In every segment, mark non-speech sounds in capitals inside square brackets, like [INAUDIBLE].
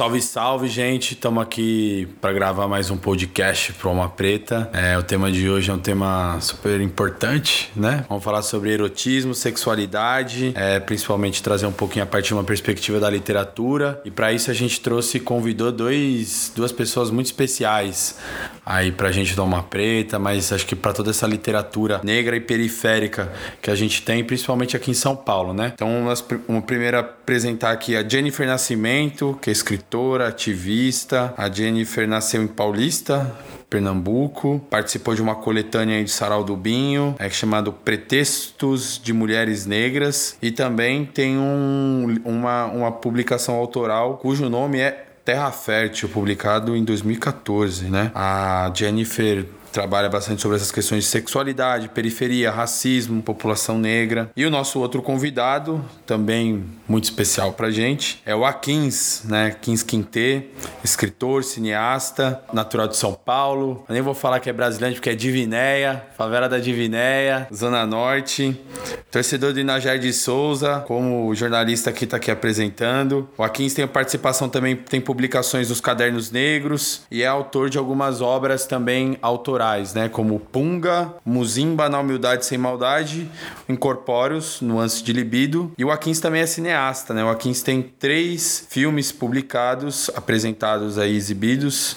Salve, salve, gente. Estamos aqui para gravar mais um podcast pro Alma Preta. É, o tema de hoje é um tema super importante, né? Vamos falar sobre erotismo, sexualidade, é, principalmente trazer um pouquinho a partir de uma perspectiva da literatura. E para isso a gente trouxe, convidou dois, duas pessoas muito especiais aí pra gente do Alma Preta, mas acho que para toda essa literatura negra e periférica que a gente tem, principalmente aqui em São Paulo, né? Então, vamos primeiro apresentar aqui a Jennifer Nascimento, que é escritora escritora, ativista. A Jennifer nasceu em Paulista, Pernambuco, participou de uma coletânea de Sarau do Binho, é chamado Pretextos de Mulheres Negras, e também tem um, uma, uma publicação autoral cujo nome é Terra Fértil, publicado em 2014, né? A Jennifer trabalha bastante sobre essas questões de sexualidade, periferia, racismo, população negra. E o nosso outro convidado, também muito especial pra gente, é o Akins, né? Akins Quintê, escritor, cineasta, natural de São Paulo. Eu nem vou falar que é brasileiro porque é Divinéia, favela da Divinéia, Zona Norte. Torcedor do Inajar de Souza, como jornalista que tá aqui apresentando. O Akins tem participação também, tem publicações nos Cadernos Negros e é autor de algumas obras também autorais né? Como Punga, Muzimba na Humildade Sem Maldade, Incorpóreos, Nuance de Libido. E o Akins também é cineasta, né? O Akins tem três filmes publicados, apresentados aí, exibidos.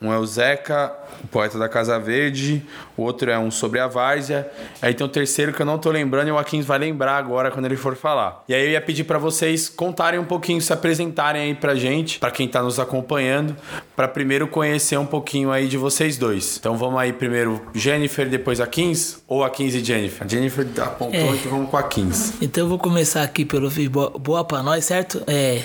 Um é o Zeca, o Poeta da Casa Verde, o outro é um sobre a Várzea. Aí tem o terceiro que eu não tô lembrando e o Akins vai lembrar agora quando ele for falar. E aí eu ia pedir para vocês contarem um pouquinho, se apresentarem aí pra gente, para quem tá nos acompanhando, para primeiro conhecer um pouquinho aí de vocês dois. Então vamos aí primeiro Jennifer, depois a 15? Ou a 15 e Jennifer? A Jennifer apontou, é. então vamos com a 15. Então eu vou começar aqui pelo boa, boa pra nós, certo? É.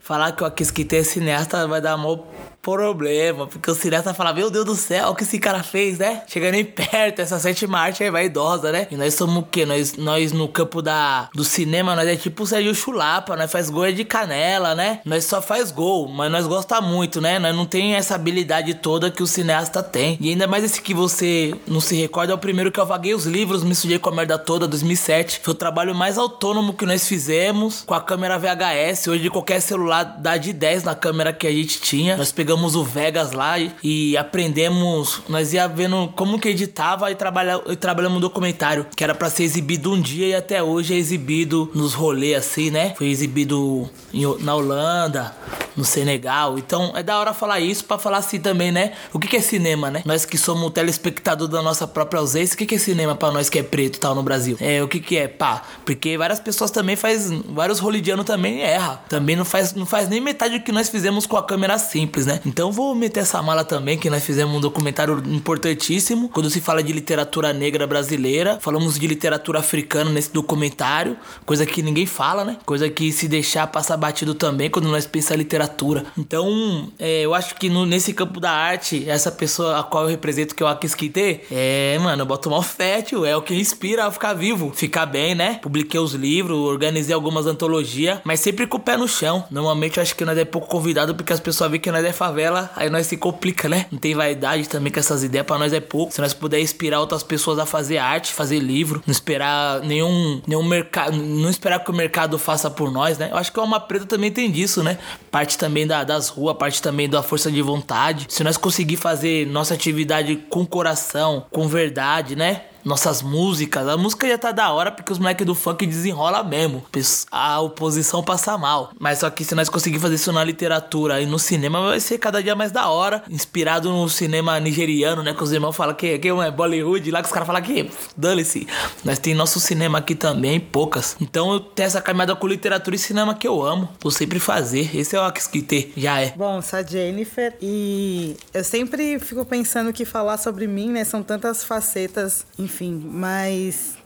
Falar que o Akins que tem cineasta vai dar amor problema, porque o cineasta fala, meu Deus do céu, o que esse cara fez, né? Chega nem perto, essa sétima arte é vaidosa, né? E nós somos o quê? Nós, nós no campo da, do cinema, nós é tipo o Sérgio Chulapa, nós faz gol é de canela, né? Nós só faz gol, mas nós gosta muito, né? Nós não tem essa habilidade toda que o cineasta tem. E ainda mais esse que você não se recorda, é o primeiro que eu vaguei os livros, me sujei com a merda toda, 2007. Foi o trabalho mais autônomo que nós fizemos, com a câmera VHS, hoje qualquer celular dá de 10 na câmera que a gente tinha. Nós pegamos pegamos o Vegas lá e, e aprendemos. Nós ia vendo como que editava e, trabalha, e trabalhamos um documentário que era para ser exibido um dia e até hoje é exibido nos rolês assim, né? Foi exibido em, na Holanda, no Senegal. Então é da hora falar isso para falar assim também, né? O que, que é cinema, né? Nós que somos telespectador da nossa própria ausência, o que, que é cinema para nós que é preto tal no Brasil? É, o que, que é? Pá, porque várias pessoas também faz, vários rolidianos também erra. Também não faz, não faz nem metade do que nós fizemos com a câmera simples, né? Então vou meter essa mala também, que nós fizemos um documentário importantíssimo. Quando se fala de literatura negra brasileira, falamos de literatura africana nesse documentário, coisa que ninguém fala, né? Coisa que se deixar passar batido também quando nós pensamos em literatura. Então, é, eu acho que no, nesse campo da arte, essa pessoa a qual eu represento, que é o Akisquite, é, mano, eu boto mal fértil, é o que inspira a ficar vivo, ficar bem, né? Publiquei os livros, organizei algumas antologias, mas sempre com o pé no chão. Normalmente eu acho que nós é pouco convidado porque as pessoas veem que nós é favela favela, aí nós se complica, né? Não tem vaidade também com essas ideias, para nós é pouco. Se nós puder inspirar outras pessoas a fazer arte, fazer livro, não esperar nenhum, nenhum mercado, não esperar que o mercado faça por nós, né? Eu acho que o Alma Preta também tem disso, né? Parte também da, das ruas, parte também da força de vontade. Se nós conseguir fazer nossa atividade com coração, com verdade, né? Nossas músicas. A música já tá da hora porque os moleques do funk desenrola mesmo. A oposição passa mal. Mas só que se nós conseguir fazer isso na literatura e no cinema, vai ser cada dia mais da hora. Inspirado no cinema nigeriano, né? Que os irmãos falam que, que é Bollywood, lá que os caras falam que dane-se. Nós tem nosso cinema aqui também, poucas. Então eu tenho essa caminhada com literatura e cinema que eu amo. Vou sempre fazer. Esse é o Akisquite, já é. Bom, sou a Jennifer e eu sempre fico pensando que falar sobre mim, né? São tantas facetas, enfim enfim, mas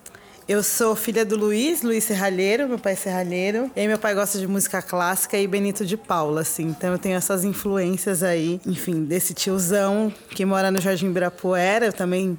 eu sou filha do Luiz, Luiz Serralheiro, meu pai é serralheiro. E meu pai gosta de música clássica e Benito de Paula, assim. Então eu tenho essas influências aí, enfim, desse tiozão que mora no Jardim Ibirapuera. Eu também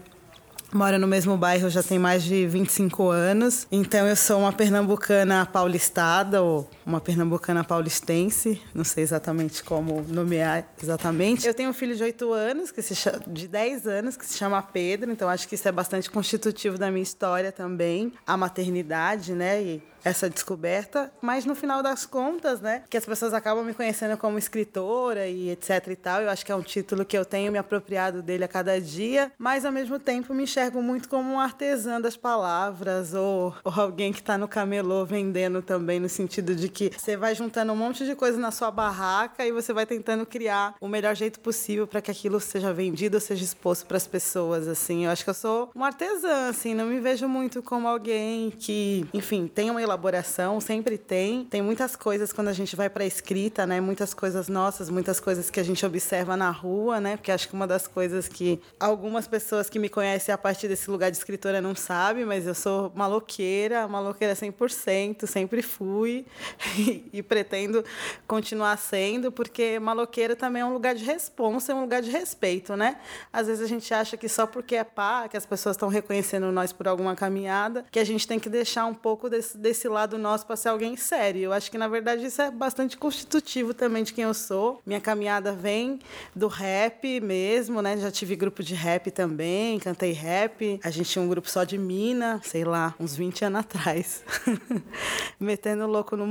Moro no mesmo bairro já tem mais de 25 anos. Então eu sou uma pernambucana paulistada ou uma pernambucana paulistense, não sei exatamente como nomear exatamente. Eu tenho um filho de 8 anos, que se chama, de 10 anos, que se chama Pedro, então acho que isso é bastante constitutivo da minha história também, a maternidade, né? E essa descoberta, mas no final das contas, né, que as pessoas acabam me conhecendo como escritora e etc e tal, eu acho que é um título que eu tenho me apropriado dele a cada dia, mas ao mesmo tempo me enxergo muito como um artesã das palavras ou, ou alguém que está no camelô vendendo também, no sentido de que você vai juntando um monte de coisa na sua barraca e você vai tentando criar o melhor jeito possível para que aquilo seja vendido ou seja exposto para as pessoas, assim. Eu acho que eu sou uma artesã, assim, não me vejo muito como alguém que, enfim, tem uma elaboração, sempre tem. Tem muitas coisas quando a gente vai para escrita, né? Muitas coisas nossas, muitas coisas que a gente observa na rua, né? Porque acho que uma das coisas que algumas pessoas que me conhecem a partir desse lugar de escritora não sabem, mas eu sou maloqueira, maloqueira 100%, sempre fui [LAUGHS] e, pretendo continuar sendo, porque maloqueira também é um lugar de responsa, é um lugar de respeito, né? Às vezes a gente acha que só porque é pá, que as pessoas estão reconhecendo nós por alguma caminhada, que a gente tem que deixar um pouco desse, desse lado nosso para ser alguém sério. Eu acho que na verdade isso é bastante constitutivo também de quem eu sou. Minha caminhada vem do rap mesmo, né? Já tive grupo de rap também, cantei rap. A gente tinha um grupo só de mina, sei lá, uns 20 anos atrás. [LAUGHS] Metendo louco no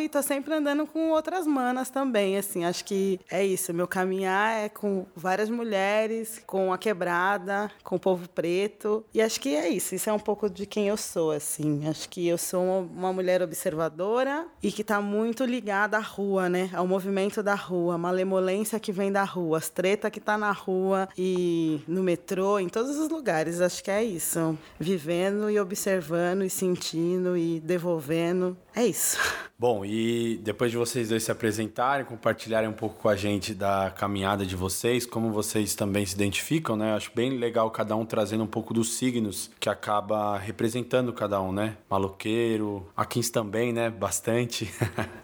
e tô sempre andando com outras manas também, assim. Acho que é isso, meu caminhar é com várias mulheres, com a quebrada, com o povo preto. E acho que é isso, isso é um pouco de quem eu sou, assim. Acho que eu sou uma mulher observadora e que tá muito ligada à rua, né? Ao movimento da rua, a malemolência que vem da rua, as treta que tá na rua e no metrô, em todos os lugares. Acho que é isso. Vivendo e observando e sentindo e devolvendo. É isso. [LAUGHS] Bom, e depois de vocês dois se apresentarem, compartilharem um pouco com a gente da caminhada de vocês, como vocês também se identificam, né? Acho bem legal cada um trazendo um pouco dos signos que acaba representando cada um, né? Maloqueiro, Aquins também, né? Bastante. [LAUGHS]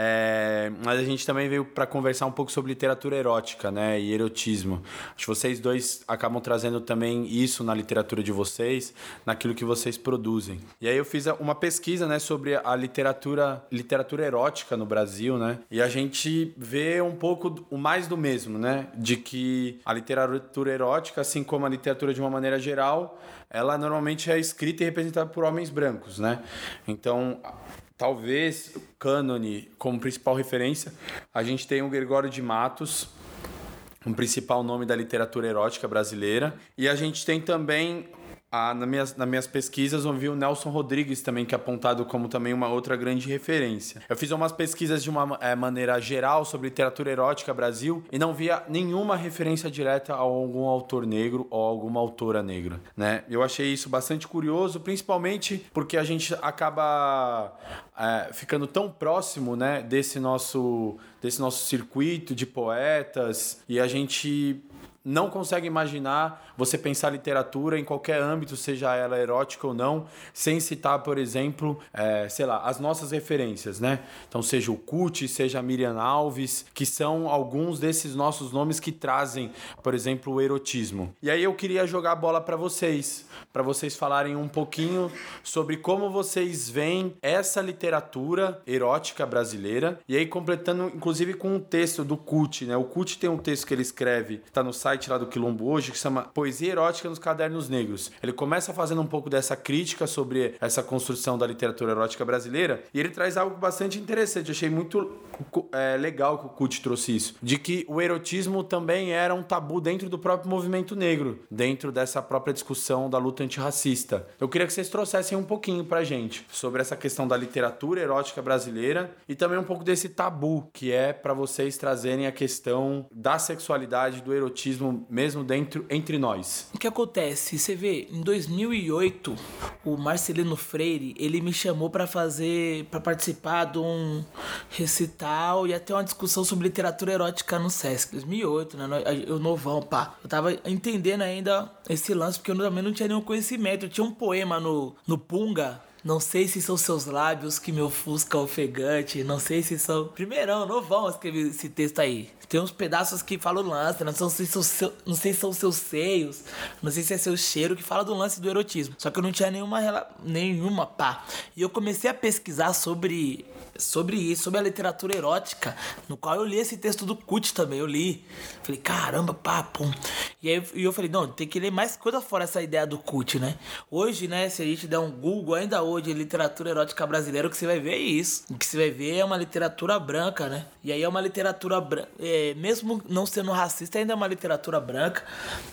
É, mas a gente também veio para conversar um pouco sobre literatura erótica, né, e erotismo. Acho que vocês dois acabam trazendo também isso na literatura de vocês, naquilo que vocês produzem. E aí eu fiz uma pesquisa, né, sobre a literatura, literatura erótica no Brasil, né, e a gente vê um pouco o mais do mesmo, né, de que a literatura erótica, assim como a literatura de uma maneira geral, ela normalmente é escrita e representada por homens brancos, né. Então talvez cânone como principal referência, a gente tem o Gregório de Matos, um principal nome da literatura erótica brasileira, e a gente tem também ah, nas, minhas, nas minhas pesquisas eu vi o Nelson Rodrigues também, que é apontado como também uma outra grande referência. Eu fiz umas pesquisas de uma é, maneira geral sobre literatura erótica Brasil e não via nenhuma referência direta a algum autor negro ou alguma autora negra, né? Eu achei isso bastante curioso, principalmente porque a gente acaba é, ficando tão próximo, né, desse nosso, desse nosso circuito de poetas e a gente não consegue imaginar você pensar literatura em qualquer âmbito, seja ela erótica ou não, sem citar, por exemplo, é, sei lá, as nossas referências, né? Então, seja o Cut, seja a Miriam Alves, que são alguns desses nossos nomes que trazem, por exemplo, o erotismo. E aí eu queria jogar a bola para vocês, para vocês falarem um pouquinho sobre como vocês veem essa literatura erótica brasileira. E aí completando, inclusive, com um texto do Cut, né? O Cut tem um texto que ele escreve, tá no site site lá do Quilombo hoje que se chama Poesia Erótica nos Cadernos Negros. Ele começa fazendo um pouco dessa crítica sobre essa construção da literatura erótica brasileira e ele traz algo bastante interessante. Eu achei muito é, legal que o Kut trouxe isso, de que o erotismo também era um tabu dentro do próprio movimento negro, dentro dessa própria discussão da luta antirracista. Eu queria que vocês trouxessem um pouquinho pra gente sobre essa questão da literatura erótica brasileira e também um pouco desse tabu que é para vocês trazerem a questão da sexualidade, do erotismo mesmo, dentro entre nós. O que acontece? Você vê, em 2008, o Marcelino Freire, ele me chamou para fazer, para participar de um recital e até uma discussão sobre literatura erótica no SESC. 2008, né? Eu novão, pá. Eu tava entendendo ainda esse lance porque eu também não tinha nenhum conhecimento. Eu tinha um poema no, no Punga não sei se são seus lábios que me ofuscam ofegante. Não sei se são. Primeirão, não vão escrever esse texto aí. Tem uns pedaços que falam lance, não, sei se são seu, não sei se são seus seios, não sei se é seu cheiro, que fala do lance do erotismo. Só que eu não tinha nenhuma, nenhuma pá. E eu comecei a pesquisar sobre, sobre isso, sobre a literatura erótica, no qual eu li esse texto do Kut também. Eu li. Falei, caramba, pum. E aí e eu falei, não, tem que ler mais coisa fora essa ideia do Kut, né? Hoje, né, se a gente der um Google, ainda hoje hoje literatura erótica brasileira, o que você vai ver é isso. O que você vai ver é uma literatura branca, né? E aí é uma literatura branca, é, mesmo não sendo racista, ainda é uma literatura branca.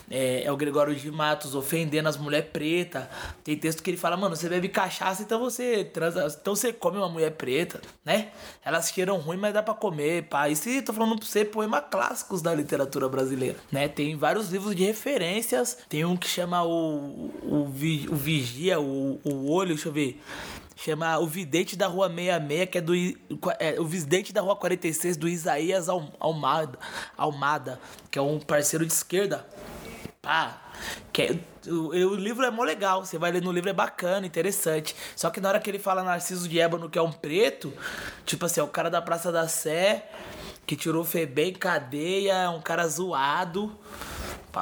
É, é o Gregório de Matos ofendendo as mulheres pretas. Tem texto que ele fala, mano, você bebe cachaça, então você transa, então você come uma mulher preta, né? Elas cheiram ruim, mas dá pra comer, pá. Isso tô falando pra você, poema clássicos da literatura brasileira, né? Tem vários livros de referências. Tem um que chama o, o, o Vigia, o, o Olho, deixa eu ver chama O Vidente da Rua 66, que é do é, O Vidente da Rua 46 do Isaías Almada, Almada, que é um parceiro de esquerda. Pá, que é, o, o, livro é mó legal, você vai ler no livro, é bacana, interessante. Só que na hora que ele fala Narciso de Ébano, que é um preto, tipo assim, é o cara da Praça da Sé, que tirou o Febem cadeia, é um cara zoado.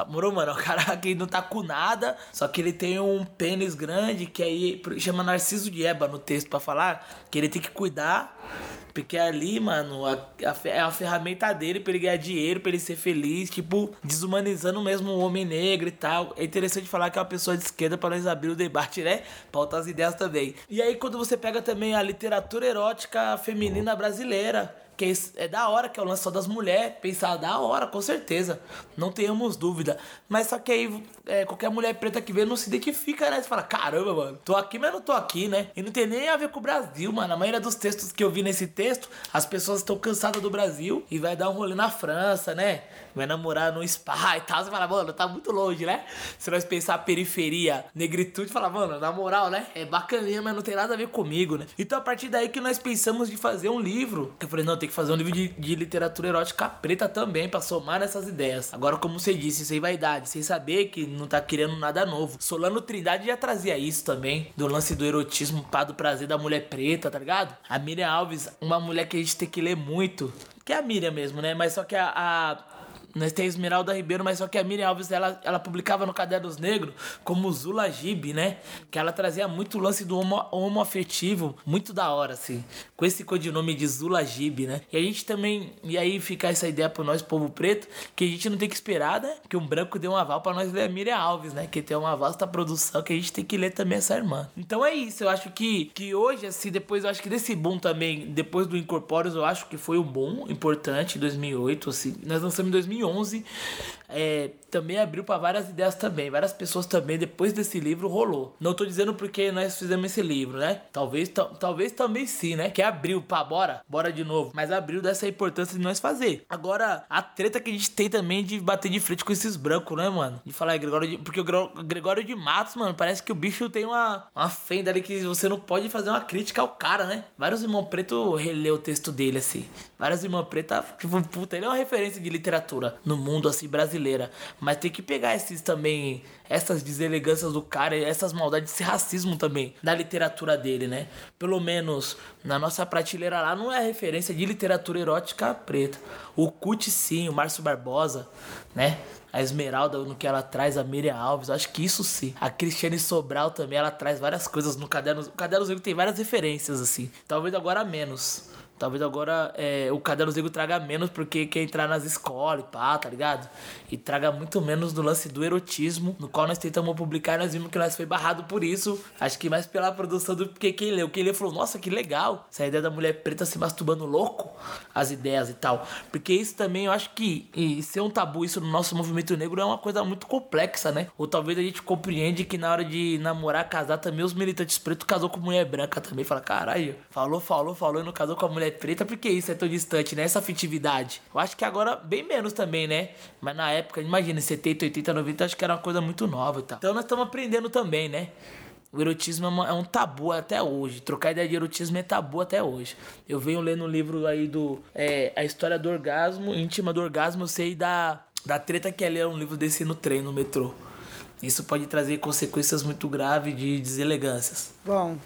Moro, mano, é um [LAUGHS] cara que não tá com nada, só que ele tem um pênis grande, que aí chama Narciso de Eba no texto para falar, que ele tem que cuidar, porque ali, mano, a, a, é a ferramenta dele pra ele ganhar dinheiro, pra ele ser feliz, tipo, desumanizando mesmo o homem negro e tal. É interessante falar que é uma pessoa de esquerda para nós abrir o debate, né? Pra outras ideias também. E aí, quando você pega também a literatura erótica feminina brasileira, que é, é da hora, que é o lance só das mulheres. Pensar da hora, com certeza. Não tenhamos dúvida. Mas só que aí, é, qualquer mulher preta que vê não se identifica, né? Você fala, caramba, mano, tô aqui, mas não tô aqui, né? E não tem nem a ver com o Brasil, mano. A maioria dos textos que eu vi nesse texto, as pessoas estão cansadas do Brasil e vai dar um rolê na França, né? Vai namorar no spa e tal. Você fala, mano, tá muito longe, né? Se nós pensar periferia, negritude, fala, mano, na moral, né? É bacaninha, mas não tem nada a ver comigo, né? Então a partir daí que nós pensamos de fazer um livro. Eu falei, não, tem que fazer um livro de, de literatura erótica preta também, para somar nessas ideias. Agora, como você disse, sem vaidade, sem saber que não tá querendo nada novo. Solano Trindade já trazia isso também, do lance do erotismo, pá, do prazer da mulher preta, tá ligado? A Miriam Alves, uma mulher que a gente tem que ler muito. Que é a Miriam mesmo, né? Mas só que a, a nós temos Esmeralda Ribeiro, mas só que a Miriam Alves ela, ela publicava no Cadernos Negros como Zula Gibe, né? Que ela trazia muito lance do homo, afetivo, muito da hora, assim. Com esse codinome de Zula Gibe, né? E a gente também. E aí fica essa ideia pro nós, povo preto, que a gente não tem que esperar, né? Que um branco dê um aval pra nós ler a Miriam Alves, né? Que tem uma vasta produção que a gente tem que ler também essa irmã. Então é isso, eu acho que, que hoje, assim, depois, eu acho que desse boom também, depois do Incorpóreos, eu acho que foi um boom importante, em 2008, assim. Nós lançamos em 2008. 2011 é, também abriu para várias ideias também. Várias pessoas também, depois desse livro, rolou. Não tô dizendo porque nós fizemos esse livro, né? Talvez, talvez também sim, né? Que abriu, pá, bora, bora de novo. Mas abriu dessa importância de nós fazer. Agora, a treta que a gente tem também de bater de frente com esses brancos, né, mano? De falar, Gregório de, porque o Gregório de Matos, mano, parece que o bicho tem uma, uma fenda ali que você não pode fazer uma crítica ao cara, né? Vários irmãos preto releu o texto dele, assim. Vários irmãos preto, tipo, puta, ele é uma referência de literatura no mundo, assim, brasileira. Mas tem que pegar esses também, essas deselegâncias do cara, essas maldades, esse racismo também da literatura dele, né? Pelo menos na nossa prateleira lá não é referência de literatura erótica preta. O Cut sim, o Márcio Barbosa, né? a Esmeralda no que ela traz, a Miriam Alves, acho que isso sim. A Cristiane Sobral também, ela traz várias coisas no caderno. O caderno tem várias referências, assim. Talvez agora menos. Talvez agora é, o Caderno Negro traga menos porque quer entrar nas escolas e pá, tá ligado? E traga muito menos do lance do erotismo, no qual nós tentamos publicar e nós vimos que nós foi barrado por isso. Acho que mais pela produção do que quem leu. Quem leu falou, nossa, que legal. Essa ideia da mulher preta se masturbando louco, as ideias e tal. Porque isso também eu acho que e ser um tabu isso no nosso movimento negro é uma coisa muito complexa, né? Ou talvez a gente compreende que na hora de namorar, casar também, os militantes pretos casou com mulher branca também. Fala, caralho, falou, falou, falou e não casou com a mulher preta, porque isso é tão distante, né? Essa afetividade. Eu acho que agora bem menos também, né? Mas na época, imagina, 70, 80, 90, acho que era uma coisa muito nova e tal. Então nós estamos aprendendo também, né? O erotismo é, um tabu até hoje. Trocar ideia de erotismo é tabu até hoje. Eu venho lendo um livro aí do. É, a história do orgasmo, íntima do orgasmo, eu sei da, da treta que é ler um livro desse no trem, no metrô. Isso pode trazer consequências muito graves de deselegâncias. Bom,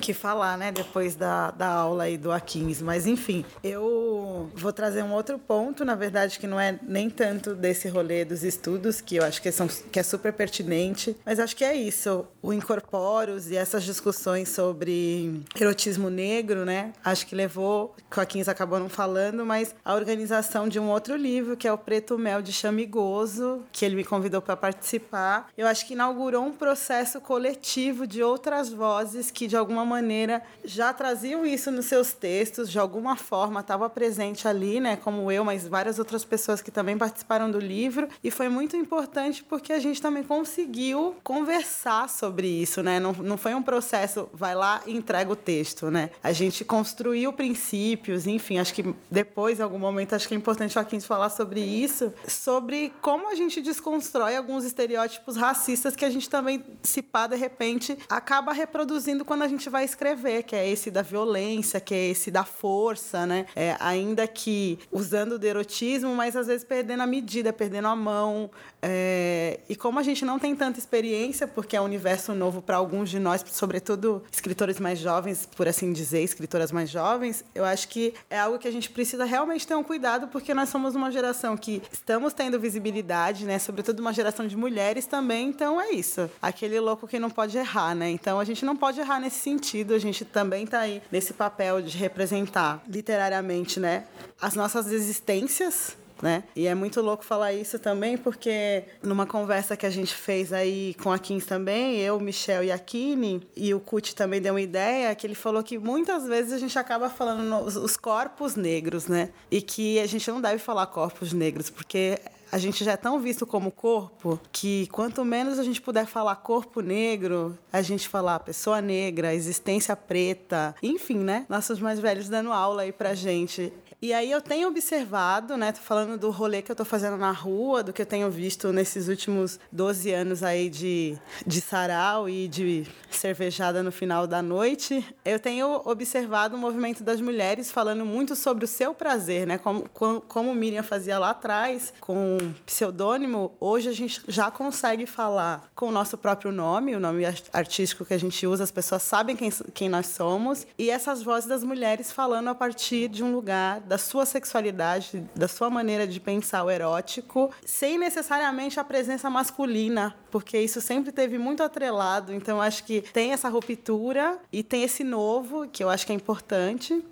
que falar, né, depois da, da aula aí do A15. Mas, enfim, eu vou trazer um outro ponto, na verdade, que não é nem tanto desse rolê dos estudos, que eu acho que, são, que é super pertinente, mas acho que é isso. O Incorporos e essas discussões sobre erotismo negro, né, acho que levou, que o A15 acabou não falando, mas a organização de um outro livro, que é o Preto Mel de Chamigoso, que ele me convidou para participar. Eu acho que inaugurou um processo coletivo de outras vozes que de alguma maneira já traziam isso nos seus textos, de alguma forma estava presente ali, né, como eu, mas várias outras pessoas que também participaram do livro, e foi muito importante porque a gente também conseguiu conversar sobre isso, né? Não, não foi um processo, vai lá e entrega o texto, né? A gente construiu princípios, enfim, acho que depois, em algum momento, acho que é importante Joaquim falar sobre isso, sobre como a gente desconstrói alguns estereótipos racistas que a gente também, se pá, de repente, acaba reproduzindo quando a gente vai escrever, que é esse da violência, que é esse da força, né? É, ainda que usando o erotismo, mas às vezes perdendo a medida, perdendo a mão. É, e como a gente não tem tanta experiência, porque é um universo novo para alguns de nós, sobretudo escritores mais jovens, por assim dizer, escritoras mais jovens, eu acho que é algo que a gente precisa realmente ter um cuidado, porque nós somos uma geração que estamos tendo visibilidade, né? Sobretudo uma geração de mulheres também, então é isso. Aquele louco que não pode errar, né? Então a gente não pode errar nesse sentido, a gente também está aí nesse papel de representar literariamente, né, as nossas existências né? E é muito louco falar isso também, porque numa conversa que a gente fez aí com a Kins também, eu, Michel e a Kine, e o Kut também deu uma ideia, que ele falou que muitas vezes a gente acaba falando os corpos negros, né? E que a gente não deve falar corpos negros, porque a gente já é tão visto como corpo que quanto menos a gente puder falar corpo negro, a gente falar pessoa negra, existência preta, enfim, né? Nossos mais velhos dando aula aí pra gente. E aí eu tenho observado, né? Tô falando do rolê que eu tô fazendo na rua, do que eu tenho visto nesses últimos 12 anos aí de, de sarau e de cervejada no final da noite. Eu tenho observado o movimento das mulheres falando muito sobre o seu prazer, né? Como, como, como Miriam fazia lá atrás, com pseudônimo, hoje a gente já consegue falar com o nosso próprio nome, o nome artístico que a gente usa, as pessoas sabem quem, quem nós somos, e essas vozes das mulheres falando a partir de um lugar da sua sexualidade, da sua maneira de pensar o erótico, sem necessariamente a presença masculina, porque isso sempre teve muito atrelado. Então acho que tem essa ruptura e tem esse novo, que eu acho que é importante.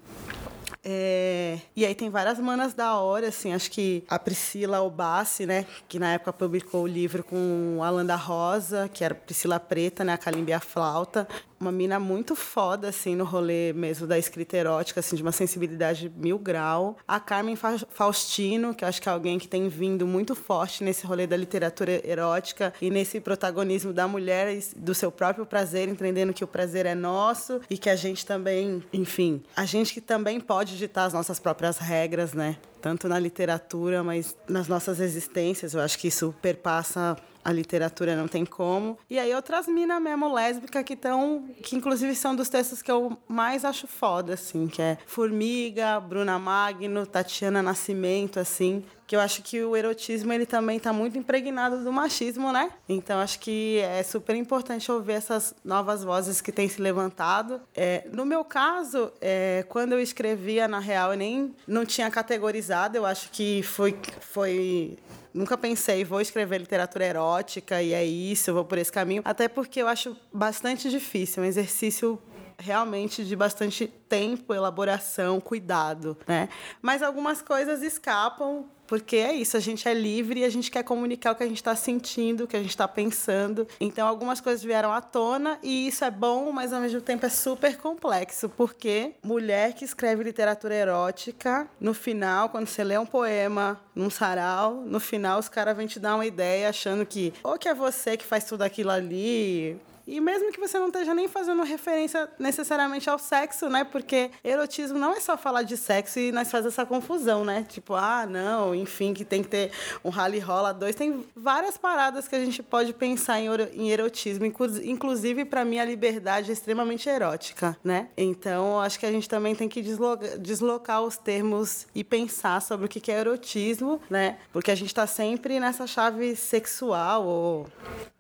É, e aí tem várias manas da hora, assim, acho que a Priscila Obassi, né, que na época publicou o livro com a Landa Rosa, que era Priscila Preta, né, a Calimbe a Flauta, uma mina muito foda, assim, no rolê mesmo da escrita erótica, assim, de uma sensibilidade mil grau. A Carmen Faustino, que eu acho que é alguém que tem vindo muito forte nesse rolê da literatura erótica e nesse protagonismo da mulher e do seu próprio prazer, entendendo que o prazer é nosso e que a gente também, enfim, a gente que também pode ditar as nossas próprias regras, né? Tanto na literatura, mas nas nossas existências. Eu acho que isso perpassa a literatura não tem como. E aí outras minas mesmo lésbicas que estão, que inclusive são dos textos que eu mais acho foda, assim, que é Formiga, Bruna Magno, Tatiana Nascimento, assim, que eu acho que o erotismo ele também está muito impregnado do machismo, né? Então acho que é super importante ouvir essas novas vozes que têm se levantado. É, no meu caso, é, quando eu escrevia na real, eu nem não tinha categorizado. Eu acho que foi foi nunca pensei, vou escrever literatura erótica e é isso, vou por esse caminho. Até porque eu acho bastante difícil, um exercício realmente de bastante tempo, elaboração, cuidado, né? Mas algumas coisas escapam porque é isso, a gente é livre e a gente quer comunicar o que a gente está sentindo, o que a gente está pensando. Então, algumas coisas vieram à tona e isso é bom, mas ao mesmo tempo é super complexo, porque mulher que escreve literatura erótica, no final, quando você lê um poema num sarau, no final os caras vêm te dar uma ideia achando que ou que é você que faz tudo aquilo ali, e mesmo que você não esteja nem fazendo referência necessariamente ao sexo, né? Porque erotismo não é só falar de sexo e nós fazemos essa confusão, né? Tipo, ah, não, enfim, que tem que ter um rally rola dois. Tem várias paradas que a gente pode pensar em erotismo. Inclusive, para mim, a liberdade é extremamente erótica, né? Então, acho que a gente também tem que deslocar, deslocar os termos e pensar sobre o que é erotismo, né? Porque a gente está sempre nessa chave sexual ou,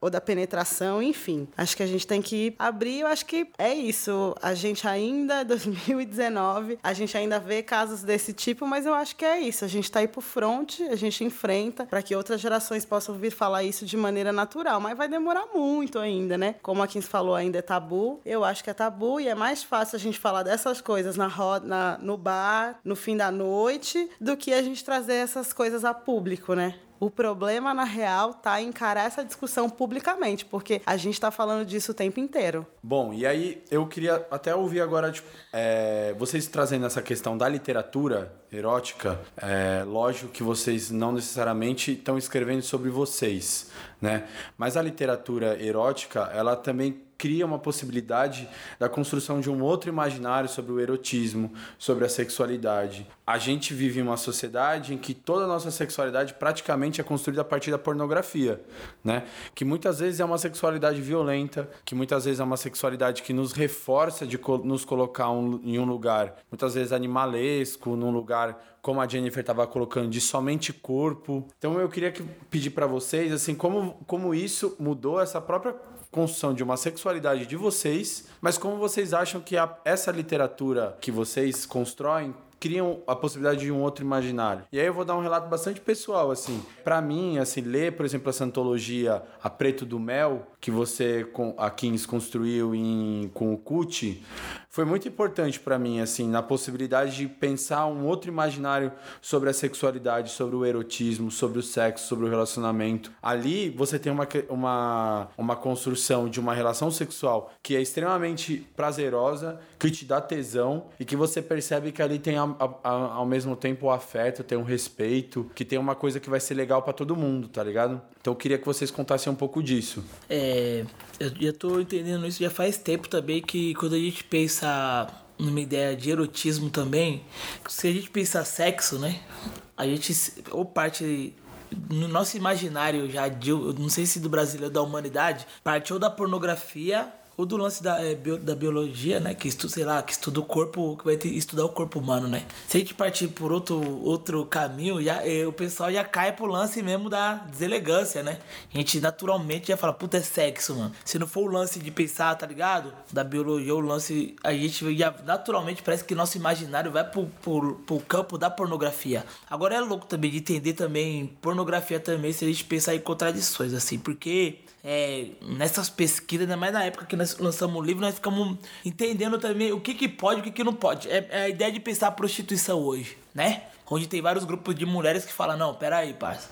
ou da penetração, enfim. Acho que a gente tem que abrir. Eu acho que é isso. A gente ainda, [LAUGHS] 2019, a gente ainda vê casos desse tipo, mas eu acho que é isso. A gente está aí pro front, a gente enfrenta para que outras gerações possam vir falar isso de maneira natural. Mas vai demorar muito ainda, né? Como a Kins falou, ainda é tabu. Eu acho que é tabu e é mais fácil a gente falar dessas coisas na roda, na, no bar, no fim da noite, do que a gente trazer essas coisas a público, né? O problema, na real, tá encarar essa discussão publicamente, porque a gente tá falando disso o tempo inteiro. Bom, e aí eu queria até ouvir agora, tipo, é, vocês trazendo essa questão da literatura erótica, é, lógico que vocês não necessariamente estão escrevendo sobre vocês, né? Mas a literatura erótica, ela também cria uma possibilidade da construção de um outro imaginário sobre o erotismo, sobre a sexualidade. A gente vive em uma sociedade em que toda a nossa sexualidade praticamente é construída a partir da pornografia, né? Que muitas vezes é uma sexualidade violenta, que muitas vezes é uma sexualidade que nos reforça de nos colocar um, em um lugar, muitas vezes animalesco, num lugar como a Jennifer estava colocando de somente corpo. Então eu queria que, pedir para vocês assim como como isso mudou essa própria construção de uma sexualidade de vocês, mas como vocês acham que a, essa literatura que vocês constroem criam a possibilidade de um outro imaginário. E aí eu vou dar um relato bastante pessoal, assim. Para mim, assim, ler, por exemplo, essa antologia A Preto do Mel, que você, a Kings, construiu em, com o Cuti, foi muito importante para mim, assim, na possibilidade de pensar um outro imaginário sobre a sexualidade, sobre o erotismo, sobre o sexo, sobre o relacionamento. Ali você tem uma, uma, uma construção de uma relação sexual que é extremamente prazerosa, que te dá tesão e que você percebe que ali tem a, a, a, ao mesmo tempo o afeto, tem um respeito, que tem uma coisa que vai ser legal para todo mundo, tá ligado? Então eu queria que vocês contassem um pouco disso. É, eu já tô entendendo isso já faz tempo também que quando a gente pensa numa ideia de erotismo também, se a gente pensar sexo, né? A gente ou parte no nosso imaginário já de, não sei se do brasileiro da humanidade, partiu da pornografia ou do lance da, é, bio, da biologia, né? Que estuda, sei lá, que estuda o corpo, que vai ter, estudar o corpo humano, né? Se a gente partir por outro, outro caminho, já, é, o pessoal já cai pro lance mesmo da deselegância, né? A gente naturalmente já fala, puta, é sexo, mano. Se não for o lance de pensar, tá ligado? Da biologia, o lance. A gente já naturalmente parece que nosso imaginário vai pro, pro, pro campo da pornografia. Agora é louco também de entender também pornografia também, se a gente pensar em contradições, assim, porque é, nessas pesquisas, ainda mais na época que nós lançamos o livro, nós ficamos entendendo também o que, que pode e o que, que não pode. É, é, a ideia de pensar a prostituição hoje, né? Onde tem vários grupos de mulheres que falam, não, peraí, parça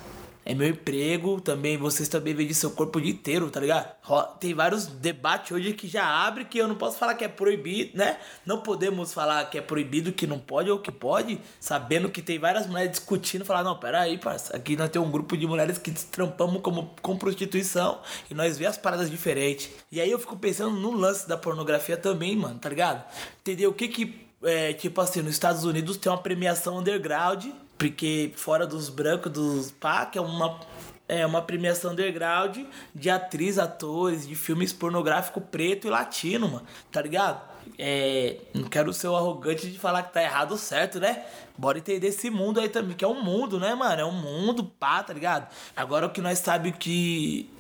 é meu emprego, também vocês também vendem seu corpo inteiro, tá ligado? Tem vários debates hoje que já abre que eu não posso falar que é proibido, né? Não podemos falar que é proibido, que não pode ou que pode, sabendo que tem várias mulheres discutindo, falar, não, peraí, parça, aqui nós temos um grupo de mulheres que trampamos como, com prostituição e nós vemos as paradas diferentes. E aí eu fico pensando no lance da pornografia também, mano, tá ligado? Entendeu? O que que, é, tipo assim, nos Estados Unidos tem uma premiação underground porque fora dos brancos, dos pá, que é uma, é uma premiação underground de atriz, atores, de filmes pornográfico preto e latino, mano. Tá ligado? É, não quero ser o arrogante de falar que tá errado ou certo, né? Bora entender esse mundo aí também, que é um mundo, né, mano? É um mundo, pá, tá ligado? Agora o que nós sabemos que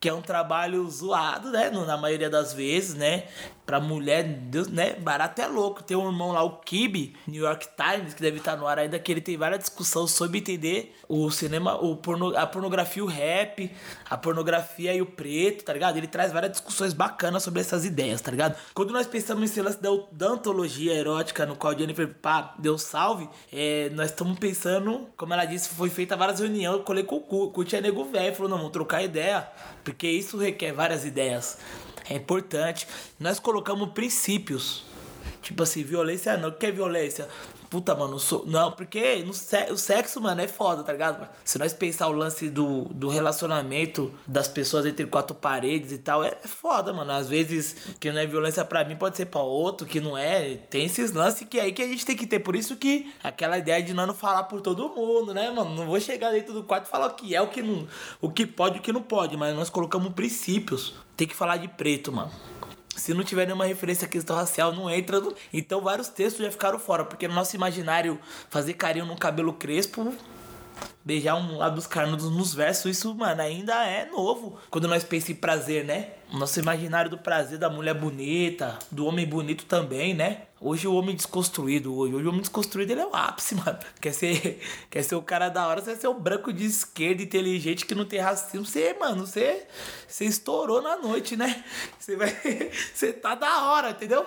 que é um trabalho zoado, né? Na maioria das vezes, né? Pra mulher, Deus, né? Barato é louco. Tem um irmão lá, o Kibe, New York Times, que deve estar no ar ainda, que ele tem várias discussões sobre entender o cinema, o porno, a pornografia, o rap, a pornografia e o preto, tá ligado? Ele traz várias discussões bacanas sobre essas ideias, tá ligado? Quando nós pensamos nesse lance da, da antologia erótica, no qual Jennifer pá, deu salve, é, nós estamos pensando, como ela disse, foi feita várias reuniões, eu colei com o Cu, é nego velho, falou, não, vamos trocar ideia porque isso requer várias ideias. É importante. Nós colocamos princípios. Tipo assim, violência não. O que é violência? Puta, mano, sou... não, porque no se... o sexo, mano, é foda, tá ligado? Se nós pensar o lance do, do relacionamento das pessoas entre quatro paredes e tal, é, é foda, mano. Às vezes, que não é violência para mim, pode ser para outro, que não é. Tem esses lances que é aí que a gente tem que ter. Por isso que aquela ideia de não falar por todo mundo, né, mano? Não vou chegar dentro do quarto e falar o que é, o que não. O que pode e o que não pode, mas nós colocamos princípios. Tem que falar de preto, mano. Se não tiver nenhuma referência à questão racial, não entra. Então vários textos já ficaram fora, porque no nosso imaginário fazer carinho num cabelo crespo beijar um lado dos carnudos nos versos, isso, mano, ainda é novo. Quando nós pensamos em prazer, né? Nosso imaginário do prazer da mulher bonita, do homem bonito também, né? Hoje o homem desconstruído, hoje, hoje o homem desconstruído ele é o ápice, [LAUGHS] mano. Quer ser, quer ser o cara da hora, você vai ser o branco de esquerda, inteligente, que não tem racismo. Você, mano, você, você estourou na noite, né? Você vai. [LAUGHS] Você tá da hora, entendeu?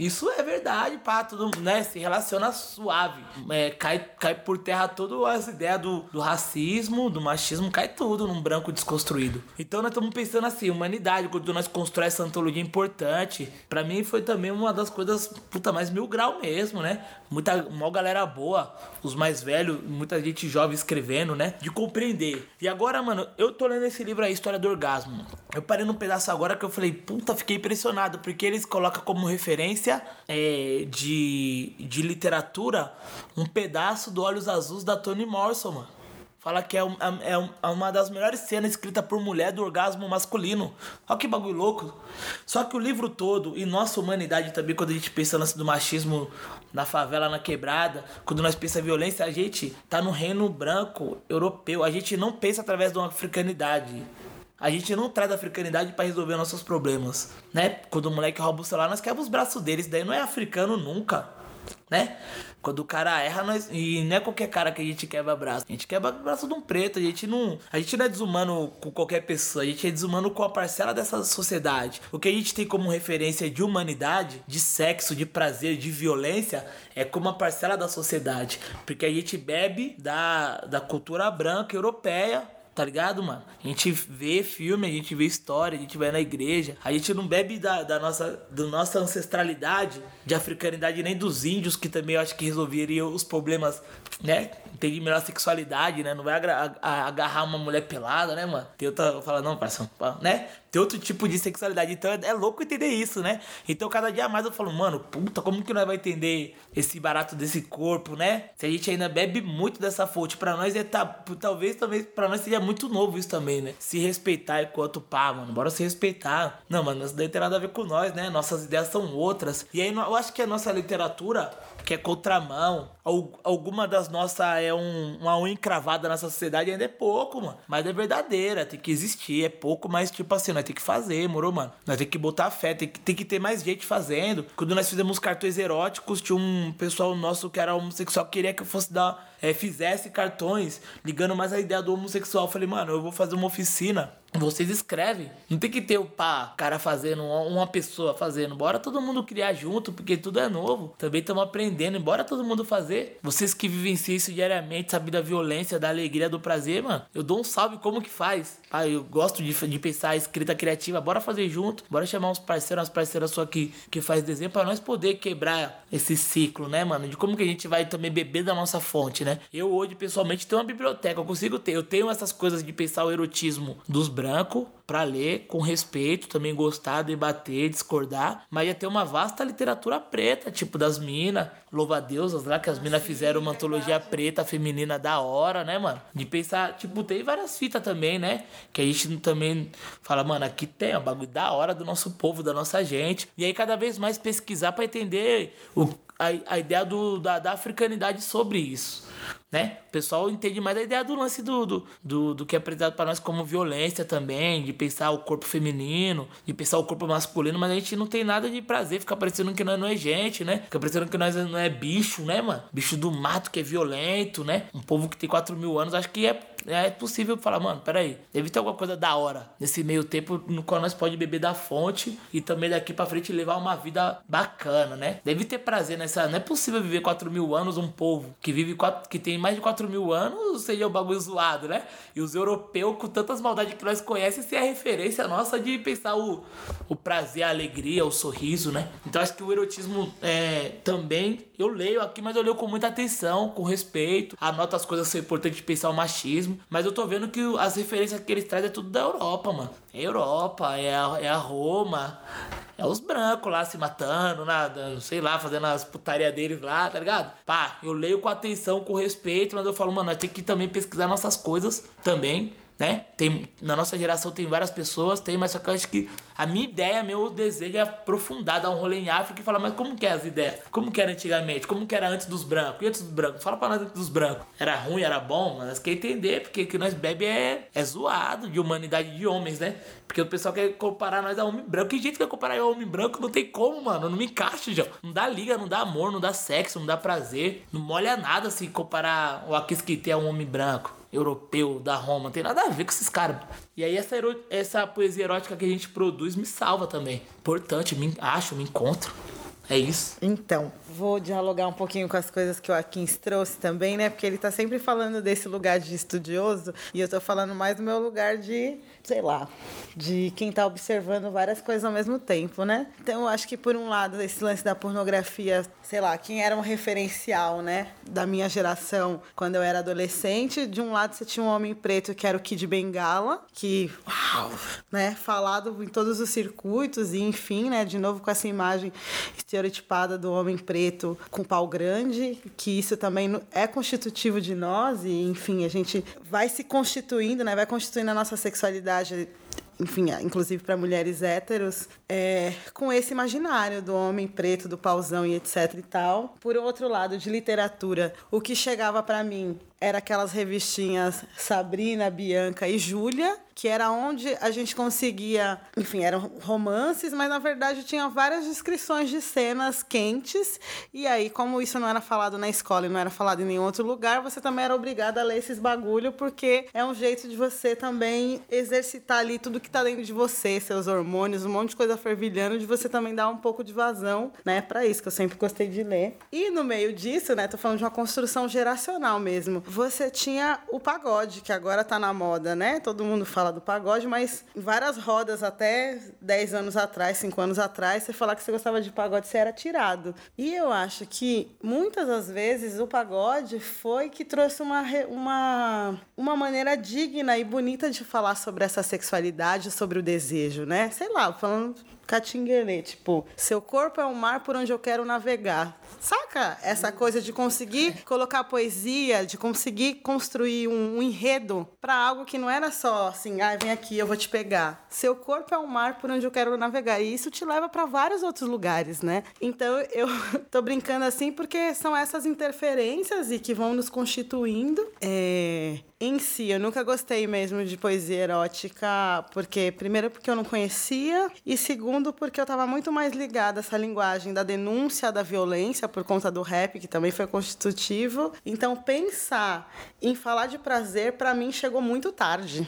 Isso é verdade, pá, tudo, né? Se relaciona suave. É, cai, cai por terra todas as ideias do, do racismo, do machismo, cai tudo num branco desconstruído. Então nós estamos pensando assim, humanidade, quando nós constrói essa antologia importante, para mim foi também uma das coisas, puta, mais mil grau mesmo, né? Muita, uma galera boa, os mais velhos, muita gente jovem escrevendo, né? De compreender. E agora, mano, eu tô lendo esse livro aí, História do Orgasmo. Eu parei num pedaço agora que eu falei, puta, fiquei impressionado, porque eles colocam como referência é, de, de literatura um pedaço do Olhos Azuis da Toni Morrison, mano. Fala que é, um, é, um, é, uma das melhores cenas escritas por mulher do orgasmo masculino. Olha que bagulho louco. Só que o livro todo, e nossa humanidade também, quando a gente pensa no do machismo na favela, na quebrada, quando nós pensamos em violência, a gente tá no reino branco europeu. A gente não pensa através de uma africanidade. A gente não traz a africanidade para resolver nossos problemas, né? Quando o moleque rouba o celular, nós quebra os braços deles. Daí não é africano nunca né? Quando o cara erra, nós. E não é qualquer cara que a gente quebra braço. A gente quebra braço de um preto. A gente não. A gente não é desumano com qualquer pessoa. A gente é desumano com a parcela dessa sociedade. O que a gente tem como referência de humanidade, de sexo, de prazer, de violência, é como uma parcela da sociedade. Porque a gente bebe da, da cultura branca europeia tá ligado, mano? A gente vê filme, a gente vê história, a gente vai na igreja. A gente não bebe da, da, nossa, da nossa ancestralidade, de africanidade, nem dos índios, que também eu acho que resolveriam os problemas, né? Tem melhor sexualidade, né? Não vai agarrar uma mulher pelada, né, mano? Tem outra, fala, não, parceiro, né? Tem outro tipo de sexualidade. Então é, é, louco entender isso, né? Então cada dia mais eu falo, mano, puta, como que nós vai entender esse barato desse corpo, né? Se a gente ainda bebe muito dessa fonte, para nós é tá, talvez, talvez para nós seja muito novo isso também, né? Se respeitar enquanto pá, mano, bora se respeitar. Não, mano, isso daí tem nada a ver com nós, né? Nossas ideias são outras. E aí eu acho que a nossa literatura, que é contramão, alguma das nossas é um, uma unha encravada nessa sociedade ainda é pouco, mano. Mas é verdadeira, tem que existir, é pouco, mas tipo assim, nós tem que fazer, moro, mano? Nós tem que botar fé, tem que, tem que ter mais gente fazendo. Quando nós fizemos cartões eróticos, tinha um pessoal nosso que era homossexual que queria que eu fosse dar, é, fizesse cartões, ligando mais a ideia do homossexual. Eu falei, mano, eu vou fazer uma oficina vocês escrevem. Não tem que ter o pá, cara fazendo, uma pessoa fazendo. Bora todo mundo criar junto, porque tudo é novo. Também estamos aprendendo. Bora todo mundo fazer. Vocês que vivenciam isso diariamente, sabem da violência, da alegria, do prazer, mano. Eu dou um salve como que faz. Ah, eu gosto de, de pensar escrita criativa. Bora fazer junto. Bora chamar uns parceiros, umas parceiras só que, que faz desenho para nós poder quebrar esse ciclo, né, mano? De como que a gente vai também beber da nossa fonte, né? Eu hoje, pessoalmente, tenho uma biblioteca. Eu consigo ter. Eu tenho essas coisas de pensar o erotismo dos branco para ler com respeito, também gostar, debater, discordar, mas ia ter uma vasta literatura preta, tipo das minas, louva-deusas lá, que as minas fizeram uma antologia preta feminina da hora, né, mano? De pensar, tipo, tem várias fitas também, né? Que a gente também fala, mano, aqui tem o bagulho da hora do nosso povo, da nossa gente. E aí cada vez mais pesquisar para entender o, a, a ideia do, da, da africanidade sobre isso né? O pessoal entende mais a ideia do lance do, do, do, do que é apresentado para nós como violência também, de pensar o corpo feminino, de pensar o corpo masculino, mas a gente não tem nada de prazer, fica parecendo que nós não é gente, né? Fica parecendo que nós não é bicho, né, mano? Bicho do mato que é violento, né? Um povo que tem 4 mil anos, acho que é, é possível falar, mano, peraí, deve ter alguma coisa da hora nesse meio tempo no qual nós pode beber da fonte e também daqui para frente levar uma vida bacana, né? Deve ter prazer nessa. Não é possível viver 4 mil anos um povo que vive quatro, que tem mais de 4 mil anos seria o bagulho zoado, né? E os europeus, com tantas maldades que nós conhecemos, é a referência nossa de pensar o, o prazer, a alegria, o sorriso, né? Então acho que o erotismo é, também, eu leio aqui, mas eu leio com muita atenção, com respeito, anoto as coisas que são importantes de pensar o machismo, mas eu tô vendo que as referências que eles trazem é tudo da Europa, mano. É Europa, é a, é a Roma, é os brancos lá se matando, nada, sei lá, fazendo as putaria deles lá, tá ligado? Pá, eu leio com atenção, com respeito, mas eu falo, mano, nós tem que também pesquisar nossas coisas também né? Tem, na nossa geração tem várias pessoas, tem, mas só que eu acho que a minha ideia, meu desejo é aprofundar, dar um rolê em África e falar, mas como que é as ideias? Como que era antigamente? Como que era antes dos brancos? E antes dos brancos? Fala pra nós antes dos brancos. Era ruim, era bom? Mas quer entender, porque o que nós bebe é, é zoado de humanidade de homens, né? Porque o pessoal quer comparar nós a homem branco. Que gente quer comparar eu a homem branco? Não tem como, mano. Não me encaixa, já. Não dá liga, não dá amor, não dá sexo, não dá prazer. Não molha nada se comparar o Akisquite a um homem branco europeu da Roma, não tem nada a ver com esses caras. E aí essa, essa poesia erótica que a gente produz me salva também. Importante, me acho, me encontro. É isso. Então, vou dialogar um pouquinho com as coisas que o Akins trouxe também, né? Porque ele tá sempre falando desse lugar de estudioso e eu tô falando mais do meu lugar de, sei lá, de quem tá observando várias coisas ao mesmo tempo, né? Então, eu acho que por um lado, esse lance da pornografia, sei lá, quem era um referencial, né, da minha geração quando eu era adolescente, de um lado você tinha um homem preto que era o Kid Bengala, que, uau, né, falado em todos os circuitos e enfim, né, de novo com essa imagem estereotipada do homem preto com pau grande, que isso também é constitutivo de nós e, enfim, a gente vai se constituindo, né? Vai constituindo a nossa sexualidade enfim, inclusive para mulheres héteros, é, com esse imaginário do homem preto, do pausão e etc e tal. Por outro lado, de literatura, o que chegava para mim era aquelas revistinhas Sabrina, Bianca e Júlia, que era onde a gente conseguia, enfim, eram romances, mas na verdade tinha várias descrições de cenas quentes. E aí, como isso não era falado na escola e não era falado em nenhum outro lugar, você também era obrigada a ler esses bagulho, porque é um jeito de você também exercitar ali tudo que tá dentro de você, seus hormônios, um monte de coisa fervilhando, de você também dar um pouco de vazão, né, para isso que eu sempre gostei de ler. E no meio disso, né, tô falando de uma construção geracional mesmo você tinha o pagode, que agora tá na moda, né? Todo mundo fala do pagode, mas várias rodas até 10 anos atrás, 5 anos atrás, você falar que você gostava de pagode, você era tirado. E eu acho que muitas das vezes o pagode foi que trouxe uma, uma, uma maneira digna e bonita de falar sobre essa sexualidade, sobre o desejo, né? Sei lá, falando catinguelê, tipo, seu corpo é um mar por onde eu quero navegar. Saca essa coisa de conseguir colocar poesia, de conseguir construir um, um enredo para algo que não era só assim, ah, vem aqui, eu vou te pegar. Seu corpo é um mar por onde eu quero navegar. E isso te leva para vários outros lugares, né? Então eu [LAUGHS] tô brincando assim porque são essas interferências e que vão nos constituindo. É, em si, eu nunca gostei mesmo de poesia erótica, porque primeiro porque eu não conhecia e segundo porque eu estava muito mais ligada a essa linguagem da denúncia da violência por conta do rap, que também foi constitutivo. Então pensar em falar de prazer para mim chegou muito tarde.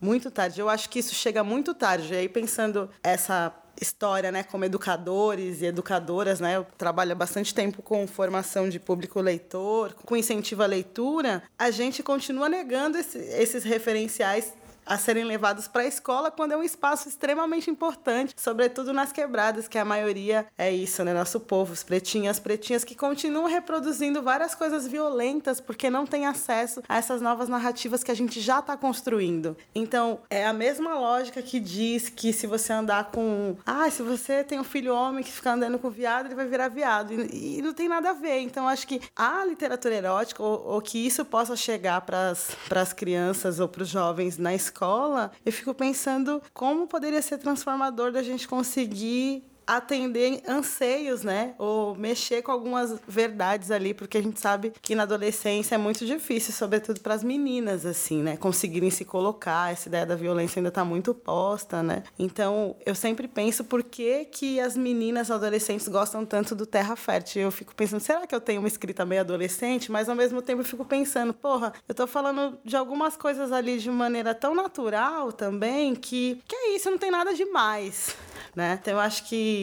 Muito tarde. Eu acho que isso chega muito tarde. E aí pensando essa história, né, como educadores e educadoras, né, eu trabalho bastante tempo com formação de público leitor, com incentivo à leitura, a gente continua negando esse, esses referenciais a serem levados para a escola quando é um espaço extremamente importante, sobretudo nas quebradas, que a maioria é isso, né? Nosso povo, os pretinhos, as pretinhas que continuam reproduzindo várias coisas violentas porque não tem acesso a essas novas narrativas que a gente já está construindo. Então, é a mesma lógica que diz que se você andar com. Ah, se você tem um filho homem que fica andando com viado, ele vai virar viado. E, e não tem nada a ver. Então, acho que a literatura erótica, ou, ou que isso possa chegar para as crianças ou para os jovens na escola, escola, eu fico pensando como poderia ser transformador da gente conseguir atender anseios, né? Ou mexer com algumas verdades ali, porque a gente sabe que na adolescência é muito difícil, sobretudo para as meninas, assim, né? Conseguirem se colocar, essa ideia da violência ainda está muito posta, né? Então, eu sempre penso por que, que as meninas adolescentes gostam tanto do Terra Fértil. Eu fico pensando, será que eu tenho uma escrita meio adolescente? Mas ao mesmo tempo eu fico pensando, porra, eu tô falando de algumas coisas ali de maneira tão natural também que, que é isso, não tem nada demais né? Então eu acho que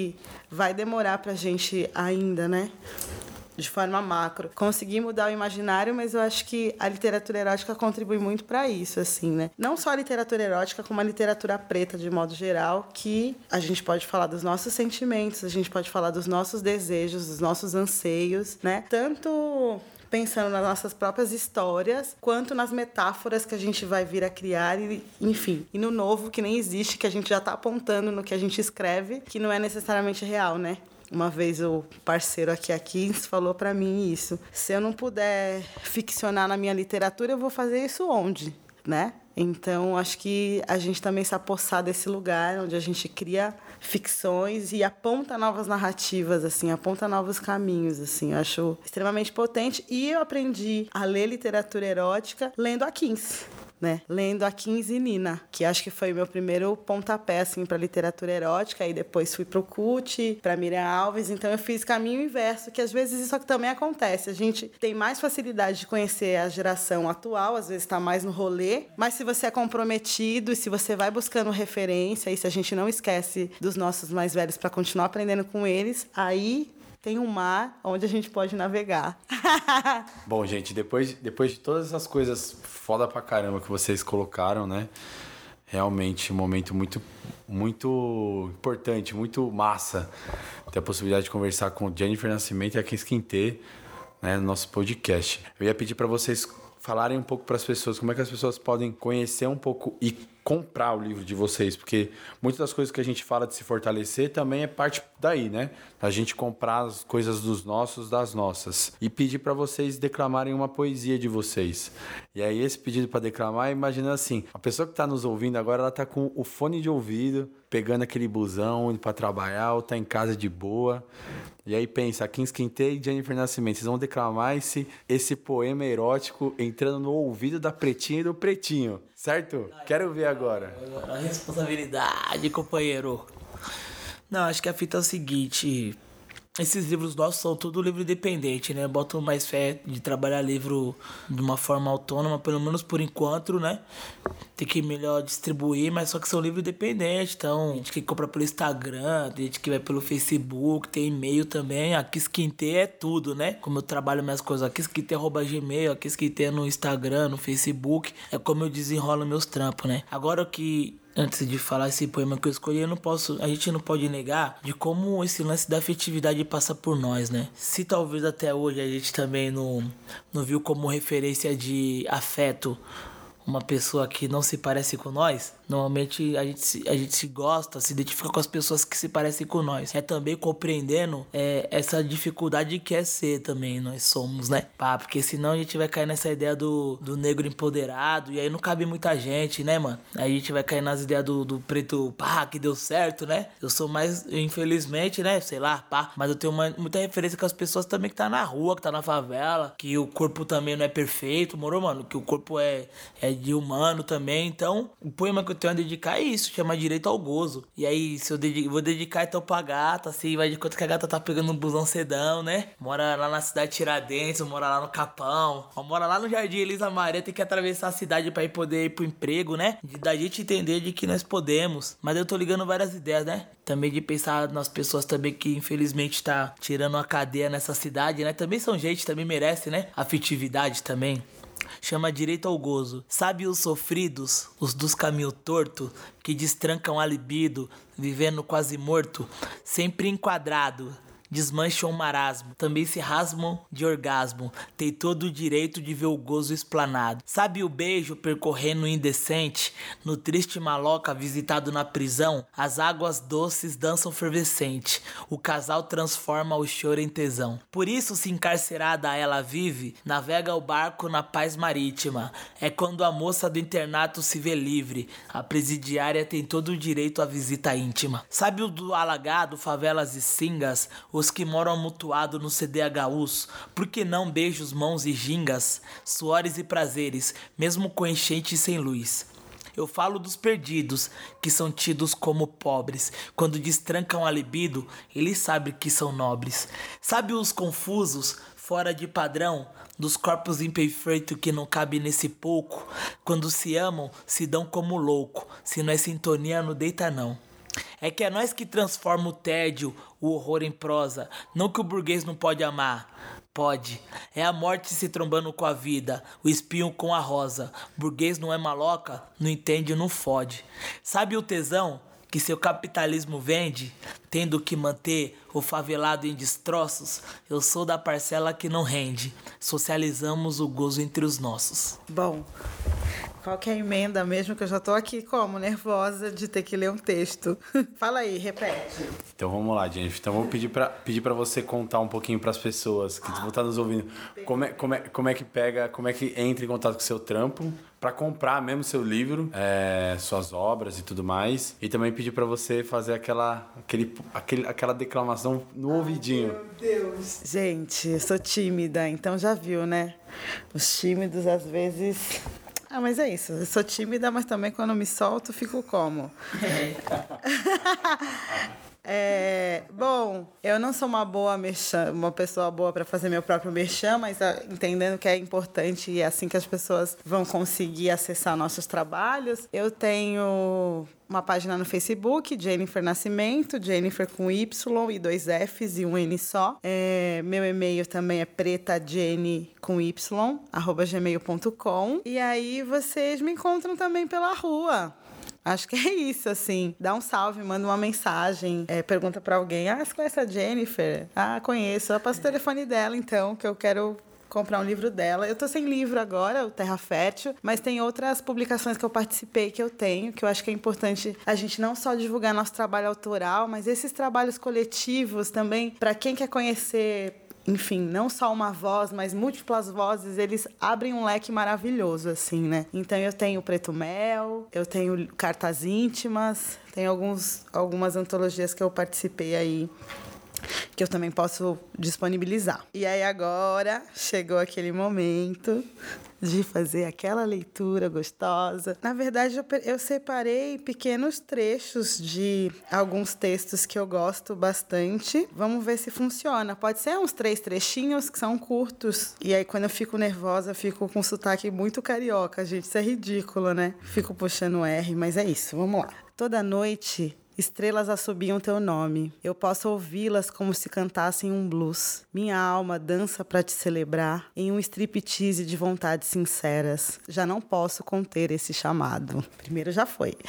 vai demorar pra gente ainda, né? de forma macro. Conseguir mudar o imaginário, mas eu acho que a literatura erótica contribui muito para isso, assim, né? Não só a literatura erótica, como a literatura preta de modo geral, que a gente pode falar dos nossos sentimentos, a gente pode falar dos nossos desejos, dos nossos anseios, né? Tanto pensando nas nossas próprias histórias, quanto nas metáforas que a gente vai vir a criar, e, enfim, e no novo que nem existe, que a gente já está apontando no que a gente escreve, que não é necessariamente real, né? Uma vez o parceiro aqui, aqui falou para mim isso. Se eu não puder ficcionar na minha literatura, eu vou fazer isso onde, né? Então, acho que a gente também se apossar desse lugar onde a gente cria ficções e aponta novas narrativas, assim, aponta novos caminhos, assim. Eu acho extremamente potente. E eu aprendi a ler literatura erótica lendo a Kins né? Lendo a 15 Nina, que acho que foi meu primeiro pontapé assim para literatura erótica, e depois fui pro CUT, para Miriam Alves, então eu fiz caminho inverso, que às vezes isso também acontece. A gente tem mais facilidade de conhecer a geração atual, às vezes está mais no rolê, mas se você é comprometido e se você vai buscando referência, e se a gente não esquece dos nossos mais velhos para continuar aprendendo com eles, aí tem um mar onde a gente pode navegar. [LAUGHS] Bom, gente, depois, depois de todas essas coisas foda pra caramba que vocês colocaram, né? Realmente um momento muito, muito importante, muito massa ter a possibilidade de conversar com Jennifer Nascimento e a Kim Quintê, né, no nosso podcast. Eu ia pedir para vocês falarem um pouco para as pessoas como é que as pessoas podem conhecer um pouco e comprar o livro de vocês, porque muitas das coisas que a gente fala de se fortalecer também é parte daí, né? A gente comprar as coisas dos nossos, das nossas. E pedir para vocês declamarem uma poesia de vocês. E aí esse pedido para declamar, imagina assim, a pessoa que está nos ouvindo agora, ela tá com o fone de ouvido, pegando aquele busão, indo para trabalhar, ou tá em casa de boa. E aí pensa, Kings Quintê e Jennifer Nascimento, vocês vão declamar esse, esse poema erótico entrando no ouvido da pretinha e do pretinho. Certo? Quero ver agora. A responsabilidade, companheiro. Não, acho que a fita é o seguinte. Esses livros nossos são tudo livro independente, né? Boto mais fé de trabalhar livro de uma forma autônoma, pelo menos por enquanto, né? Tem que melhor distribuir, mas só que são livros independentes. Então, gente que compra pelo Instagram, tem gente que vai pelo Facebook, tem e-mail também. A Quisquinte é tudo, né? Como eu trabalho minhas coisas, a Quisquinte arroba gmail, a Quisquinte no Instagram, no Facebook. É como eu desenrolo meus trampos, né? Agora que antes de falar esse poema que eu escolhi, eu não posso, a gente não pode negar de como esse lance da afetividade passa por nós, né? Se talvez até hoje a gente também não, não viu como referência de afeto uma pessoa que não se parece com nós, normalmente a gente, se, a gente se gosta, se identifica com as pessoas que se parecem com nós. É também compreendendo é, essa dificuldade que é ser também, nós somos, né? Pá, porque senão a gente vai cair nessa ideia do, do negro empoderado, e aí não cabe muita gente, né, mano? Aí a gente vai cair nas ideias do, do preto, pá, que deu certo, né? Eu sou mais, infelizmente, né? Sei lá, pá, mas eu tenho uma, muita referência com as pessoas também que tá na rua, que tá na favela, que o corpo também não é perfeito, moro, mano? Que o corpo é, é de humano também. Então, o poema que eu tenho a dedicar é isso, chama Direito ao Gozo. E aí, se eu dedico, vou dedicar então pra gata, assim, vai de quanto que a gata tá pegando um busão sedão, né? Mora lá na cidade de Tiradentes, mora lá no Capão, mora lá no Jardim Elisa Maria, tem que atravessar a cidade para ir poder ir pro emprego, né? De, da gente entender de que nós podemos. Mas eu tô ligando várias ideias, né? Também de pensar nas pessoas também que infelizmente tá tirando a cadeia nessa cidade, né? Também são gente, também merece, né? Afetividade também chama direito ao gozo. Sabe os sofridos, os dos caminho torto, que destrancam a libido, vivendo quase morto, sempre enquadrado, desmancham o marasmo, também se rasmam de orgasmo, tem todo o direito de ver o gozo explanado. Sabe o beijo percorrendo indecente, no triste maloca visitado na prisão, as águas doces dançam fervescente, o casal transforma o choro em tesão. Por isso, se encarcerada ela vive, navega o barco na paz marítima. É quando a moça do internato se vê livre, a presidiária tem todo o direito à visita íntima. Sabe o do alagado, favelas e cingas, os que moram amutuado no CDHUs, por que não beijos, mãos e gingas, suores e prazeres, mesmo com enchente e sem luz? Eu falo dos perdidos, que são tidos como pobres. Quando destrancam a libido, eles sabem que são nobres. Sabe os confusos, fora de padrão, dos corpos imperfeitos que não cabe nesse pouco? Quando se amam, se dão como louco. Se não é sintonia, não deita não. É que é nós que transforma o tédio, o horror em prosa. Não que o burguês não pode amar. Pode. É a morte se trombando com a vida, o espinho com a rosa. Burguês não é maloca, não entende, não fode. Sabe o tesão? Que seu capitalismo vende, tendo que manter o favelado em destroços, eu sou da parcela que não rende. Socializamos o gozo entre os nossos. Bom, qual que é a emenda mesmo? Que eu já tô aqui como? Nervosa de ter que ler um texto. [LAUGHS] Fala aí, repete. Então vamos lá, gente. Então vou pedir para pedir pra você contar um pouquinho para as pessoas que vão estar nos ouvindo. Como é, como, é, como é que pega, como é que entra em contato com o seu trampo para comprar mesmo seu livro, é, suas obras e tudo mais. E também pedir para você fazer aquela, aquele, aquele, aquela declamação no Ai, ouvidinho. Meu Deus. Gente, eu sou tímida, então já viu, né? Os tímidos às vezes Ah, mas é isso. Eu sou tímida, mas também quando me solto, fico como? [LAUGHS] É, bom, eu não sou uma boa merchan, uma pessoa boa para fazer meu próprio merchan, mas ah, entendendo que é importante e é assim que as pessoas vão conseguir acessar nossos trabalhos. Eu tenho uma página no Facebook, Jennifer Nascimento, Jennifer com Y e dois Fs e um N só. É, meu e-mail também é pretajenny com Y, arroba gmail.com. E aí vocês me encontram também pela rua. Acho que é isso, assim. Dá um salve, manda uma mensagem, é, pergunta para alguém: Ah, você conhece a Jennifer? Ah, conheço. Eu passo o telefone dela, então, que eu quero comprar um livro dela. Eu tô sem livro agora, o Terra Fértil, mas tem outras publicações que eu participei que eu tenho, que eu acho que é importante a gente não só divulgar nosso trabalho autoral, mas esses trabalhos coletivos também, para quem quer conhecer enfim, não só uma voz, mas múltiplas vozes, eles abrem um leque maravilhoso, assim, né? Então eu tenho Preto Mel, eu tenho Cartas Íntimas, tem alguns, algumas antologias que eu participei aí que eu também posso disponibilizar. E aí agora chegou aquele momento de fazer aquela leitura gostosa. Na verdade, eu, eu separei pequenos trechos de alguns textos que eu gosto bastante. Vamos ver se funciona. Pode ser uns três trechinhos que são curtos. E aí, quando eu fico nervosa, eu fico com sotaque muito carioca, gente. Isso é ridículo, né? Fico puxando R, mas é isso. Vamos lá. Toda noite Estrelas assobiam teu nome. Eu posso ouvi-las como se cantassem um blues. Minha alma dança para te celebrar em um striptease de vontades sinceras. Já não posso conter esse chamado. Primeiro já foi. [LAUGHS]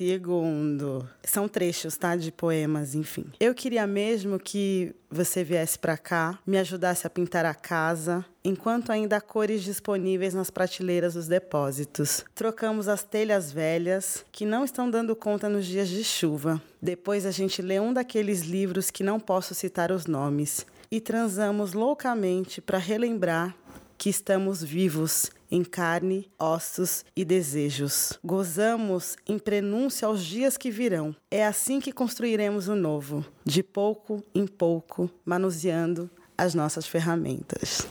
Segundo, são trechos, tá, de poemas, enfim. Eu queria mesmo que você viesse para cá, me ajudasse a pintar a casa, enquanto ainda há cores disponíveis nas prateleiras dos depósitos. Trocamos as telhas velhas, que não estão dando conta nos dias de chuva. Depois a gente lê um daqueles livros que não posso citar os nomes. E transamos loucamente para relembrar que estamos vivos em carne, ossos e desejos. Gozamos em prenúncio aos dias que virão. É assim que construiremos o novo, de pouco em pouco, manuseando as nossas ferramentas.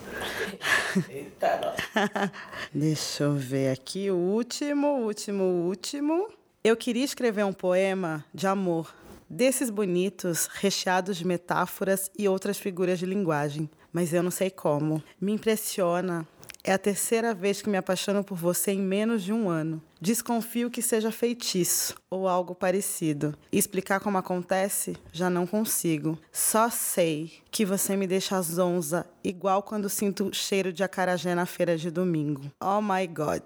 Eita, [LAUGHS] Deixa eu ver aqui o último, último, último. Eu queria escrever um poema de amor, desses bonitos, recheados de metáforas e outras figuras de linguagem, mas eu não sei como. Me impressiona é a terceira vez que me apaixono por você em menos de um ano. Desconfio que seja feitiço ou algo parecido. Explicar como acontece, já não consigo. Só sei que você me deixa zonza, igual quando sinto cheiro de acarajé na feira de domingo. Oh my God.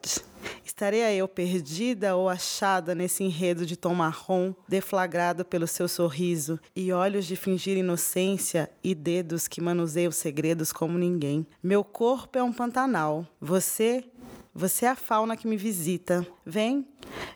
Estaria eu perdida ou achada nesse enredo de tom marrom, deflagrado pelo seu sorriso e olhos de fingir inocência e dedos que manuseiam segredos como ninguém? Meu corpo é um pantanal. Você você é a fauna que me visita. Vem,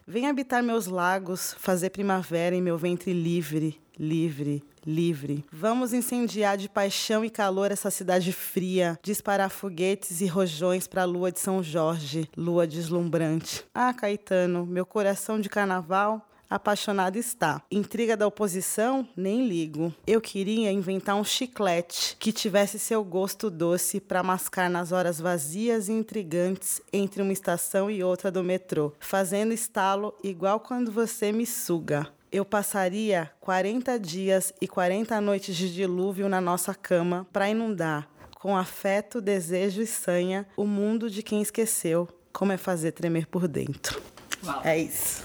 vem habitar meus lagos, fazer primavera em meu ventre livre, livre, livre. Vamos incendiar de paixão e calor essa cidade fria, disparar foguetes e rojões para a lua de São Jorge, lua deslumbrante. Ah, Caetano, meu coração de carnaval apaixonado está. Intriga da oposição? Nem ligo. Eu queria inventar um chiclete que tivesse seu gosto doce para mascar nas horas vazias e intrigantes entre uma estação e outra do metrô, fazendo estalo igual quando você me suga. Eu passaria 40 dias e 40 noites de dilúvio na nossa cama para inundar, com afeto, desejo e sanha, o mundo de quem esqueceu como é fazer tremer por dentro. Uau. É isso.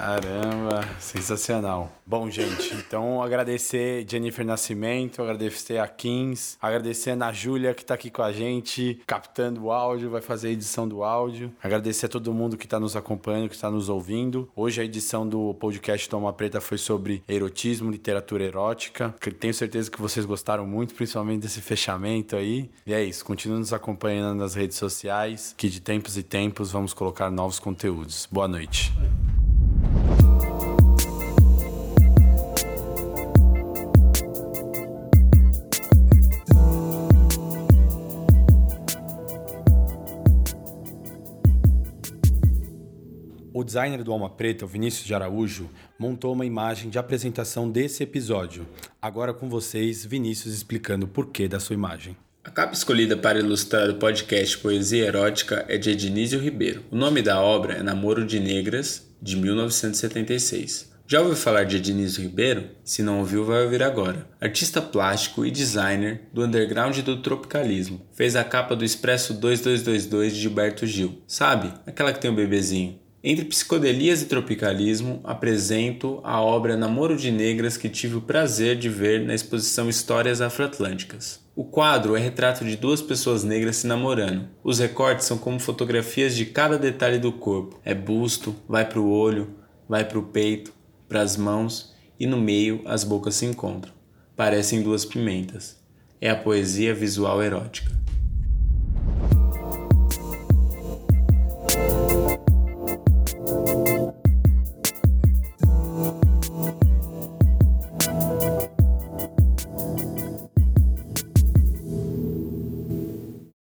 Caramba, sensacional. Bom, gente, então agradecer Jennifer Nascimento, agradecer a Kins, agradecer a Ana Júlia que está aqui com a gente, captando o áudio, vai fazer a edição do áudio. Agradecer a todo mundo que está nos acompanhando, que está nos ouvindo. Hoje a edição do podcast Toma Preta foi sobre erotismo, literatura erótica. Tenho certeza que vocês gostaram muito, principalmente desse fechamento aí. E é isso, continue nos acompanhando nas redes sociais, que de tempos e tempos vamos colocar novos conteúdos. Boa noite. O designer do Alma Preta, o Vinícius de Araújo, montou uma imagem de apresentação desse episódio. Agora com vocês, Vinícius explicando o porquê da sua imagem. A capa escolhida para ilustrar o podcast Poesia Erótica é de Ednísio Ribeiro. O nome da obra é Namoro de Negras, de 1976. Já ouviu falar de Ednísio Ribeiro? Se não ouviu, vai ouvir agora. Artista plástico e designer do underground do tropicalismo. Fez a capa do Expresso 2222 de Gilberto Gil. Sabe? Aquela que tem o um bebezinho. Entre psicodelias e tropicalismo, apresento a obra Namoro de Negras que tive o prazer de ver na exposição Histórias Afroatlânticas. O quadro é retrato de duas pessoas negras se namorando. Os recortes são como fotografias de cada detalhe do corpo. É busto, vai para o olho, vai para o peito, para as mãos e no meio as bocas se encontram. Parecem duas pimentas. É a poesia visual erótica.